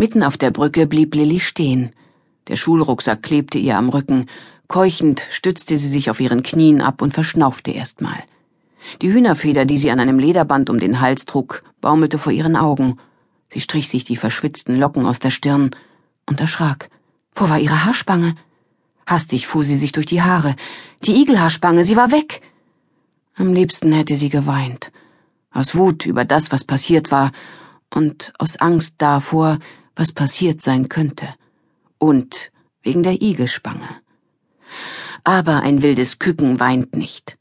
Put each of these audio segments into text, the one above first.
Mitten auf der Brücke blieb Lilly stehen. Der Schulrucksack klebte ihr am Rücken. Keuchend stützte sie sich auf ihren Knien ab und verschnaufte erstmal. Die Hühnerfeder, die sie an einem Lederband um den Hals trug, baumelte vor ihren Augen. Sie strich sich die verschwitzten Locken aus der Stirn und erschrak. Wo war ihre Haarspange? Hastig fuhr sie sich durch die Haare. Die Igelhaarspange, sie war weg. Am liebsten hätte sie geweint. Aus Wut über das, was passiert war, und aus Angst davor, was passiert sein könnte. Und wegen der Igelspange. Aber ein wildes Küken weint nicht.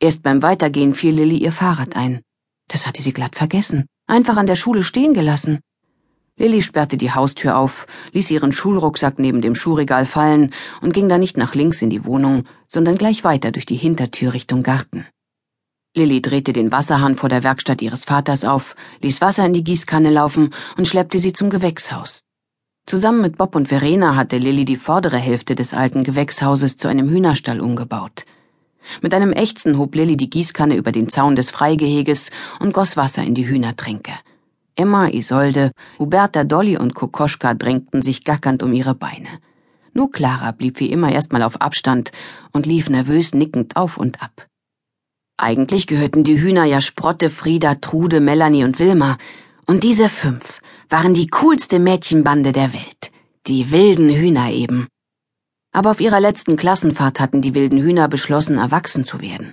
Erst beim Weitergehen fiel Lilly ihr Fahrrad ein. Das hatte sie glatt vergessen. Einfach an der Schule stehen gelassen. Lilly sperrte die Haustür auf, ließ ihren Schulrucksack neben dem Schuhregal fallen und ging dann nicht nach links in die Wohnung, sondern gleich weiter durch die Hintertür Richtung Garten. Lilly drehte den Wasserhahn vor der Werkstatt ihres Vaters auf, ließ Wasser in die Gießkanne laufen und schleppte sie zum Gewächshaus. Zusammen mit Bob und Verena hatte Lilly die vordere Hälfte des alten Gewächshauses zu einem Hühnerstall umgebaut. Mit einem Ächzen hob Lilly die Gießkanne über den Zaun des Freigeheges und goss Wasser in die Hühnertränke. Emma, Isolde, Huberta, Dolly und Kokoschka drängten sich gackernd um ihre Beine. Nur Clara blieb wie immer erstmal auf Abstand und lief nervös nickend auf und ab. Eigentlich gehörten die Hühner ja Sprotte, Frieda, Trude, Melanie und Wilma. Und diese fünf waren die coolste Mädchenbande der Welt. Die wilden Hühner eben. Aber auf ihrer letzten Klassenfahrt hatten die wilden Hühner beschlossen, erwachsen zu werden.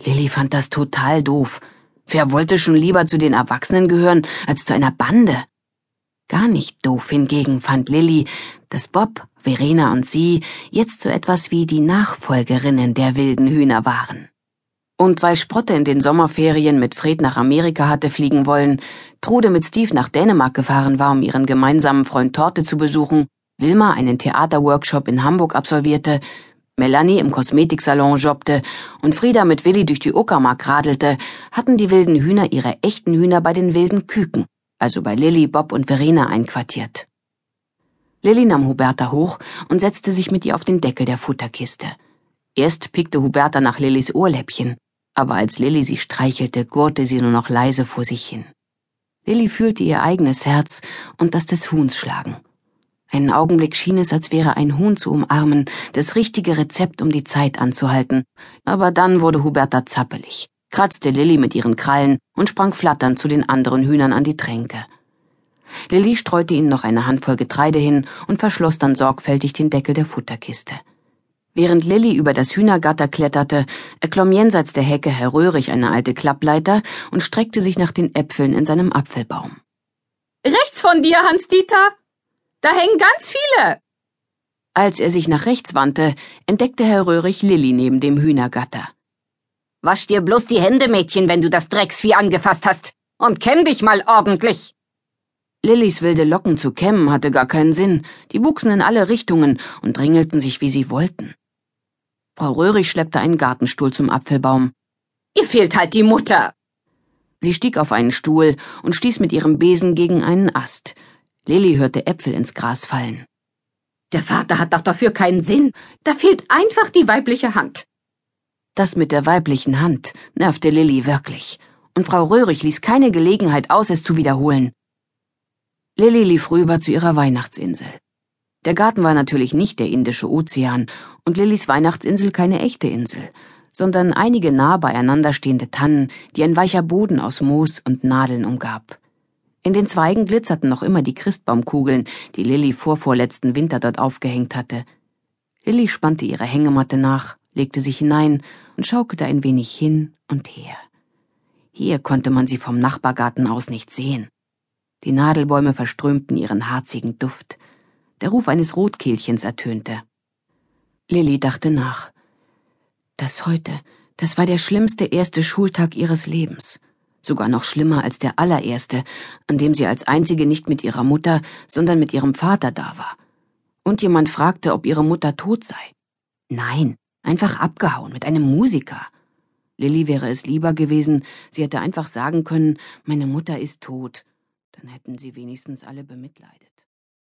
Lilly fand das total doof. Wer wollte schon lieber zu den Erwachsenen gehören als zu einer Bande? Gar nicht doof hingegen fand Lilly, dass Bob, Verena und sie jetzt so etwas wie die Nachfolgerinnen der wilden Hühner waren. Und weil Sprotte in den Sommerferien mit Fred nach Amerika hatte fliegen wollen, Trude mit Steve nach Dänemark gefahren war, um ihren gemeinsamen Freund Torte zu besuchen, Wilma einen Theaterworkshop in Hamburg absolvierte, Melanie im Kosmetiksalon jobbte und Frieda mit Willi durch die Uckermark radelte, hatten die wilden Hühner ihre echten Hühner bei den wilden Küken, also bei Lilly, Bob und Verena einquartiert. Lilly nahm Huberta hoch und setzte sich mit ihr auf den Deckel der Futterkiste. Erst pickte Huberta nach Lillys Ohrläppchen aber als Lilly sie streichelte, gurrte sie nur noch leise vor sich hin. Lilly fühlte ihr eigenes Herz und das des Huhns schlagen. Einen Augenblick schien es, als wäre ein Huhn zu umarmen, das richtige Rezept, um die Zeit anzuhalten. Aber dann wurde Huberta zappelig, kratzte Lilly mit ihren Krallen und sprang flatternd zu den anderen Hühnern an die Tränke. Lilly streute ihnen noch eine Handvoll Getreide hin und verschloss dann sorgfältig den Deckel der Futterkiste. Während Lilly über das Hühnergatter kletterte, erklomm jenseits der Hecke Herr Röhrig eine alte Klappleiter und streckte sich nach den Äpfeln in seinem Apfelbaum. Rechts von dir, Hans-Dieter! Da hängen ganz viele! Als er sich nach rechts wandte, entdeckte Herr Röhrig Lilly neben dem Hühnergatter. Wasch dir bloß die Hände, Mädchen, wenn du das Drecksvieh angefasst hast, und kämm dich mal ordentlich! Lillys wilde Locken zu kämmen hatte gar keinen Sinn, die wuchsen in alle Richtungen und drängelten sich, wie sie wollten. Frau Röhrig schleppte einen Gartenstuhl zum Apfelbaum. Ihr fehlt halt die Mutter. Sie stieg auf einen Stuhl und stieß mit ihrem Besen gegen einen Ast. Lilly hörte Äpfel ins Gras fallen. Der Vater hat doch dafür keinen Sinn. Da fehlt einfach die weibliche Hand. Das mit der weiblichen Hand nervte Lilly wirklich. Und Frau Röhrig ließ keine Gelegenheit aus, es zu wiederholen. Lilly lief rüber zu ihrer Weihnachtsinsel. Der Garten war natürlich nicht der Indische Ozean und Lillys Weihnachtsinsel keine echte Insel, sondern einige nah beieinander stehende Tannen, die ein weicher Boden aus Moos und Nadeln umgab. In den Zweigen glitzerten noch immer die Christbaumkugeln, die Lilly vorvorletzten Winter dort aufgehängt hatte. Lilly spannte ihre Hängematte nach, legte sich hinein und schaukelte ein wenig hin und her. Hier konnte man sie vom Nachbargarten aus nicht sehen. Die Nadelbäume verströmten ihren harzigen Duft. Der Ruf eines Rotkehlchens ertönte. Lilly dachte nach. Das heute, das war der schlimmste erste Schultag ihres Lebens. Sogar noch schlimmer als der allererste, an dem sie als einzige nicht mit ihrer Mutter, sondern mit ihrem Vater da war. Und jemand fragte, ob ihre Mutter tot sei. Nein, einfach abgehauen mit einem Musiker. Lilly wäre es lieber gewesen, sie hätte einfach sagen können, meine Mutter ist tot. Dann hätten sie wenigstens alle bemitleidet.